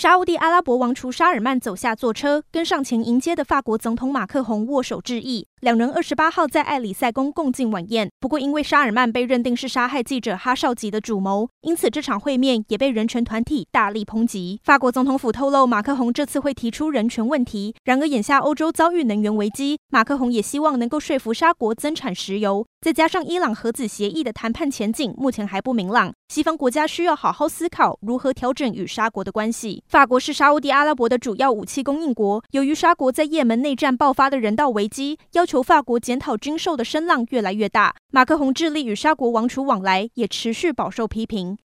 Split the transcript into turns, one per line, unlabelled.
沙乌地阿拉伯王储沙尔曼走下坐车，跟上前迎接的法国总统马克宏握手致意。两人二十八号在艾里塞宫共进晚宴。不过，因为沙尔曼被认定是杀害记者哈绍吉的主谋，因此这场会面也被人权团体大力抨击。法国总统府透露，马克宏这次会提出人权问题。然而，眼下欧洲遭遇能源危机，马克宏也希望能够说服沙国增产石油。再加上伊朗核子协议的谈判前景目前还不明朗，西方国家需要好好思考如何调整与沙国的关系。法国是沙乌地阿拉伯的主要武器供应国，由于沙国在也门内战爆发的人道危机，要求法国检讨军售的声浪越来越大。马克宏致力与沙国王储往来，也持续饱受批评。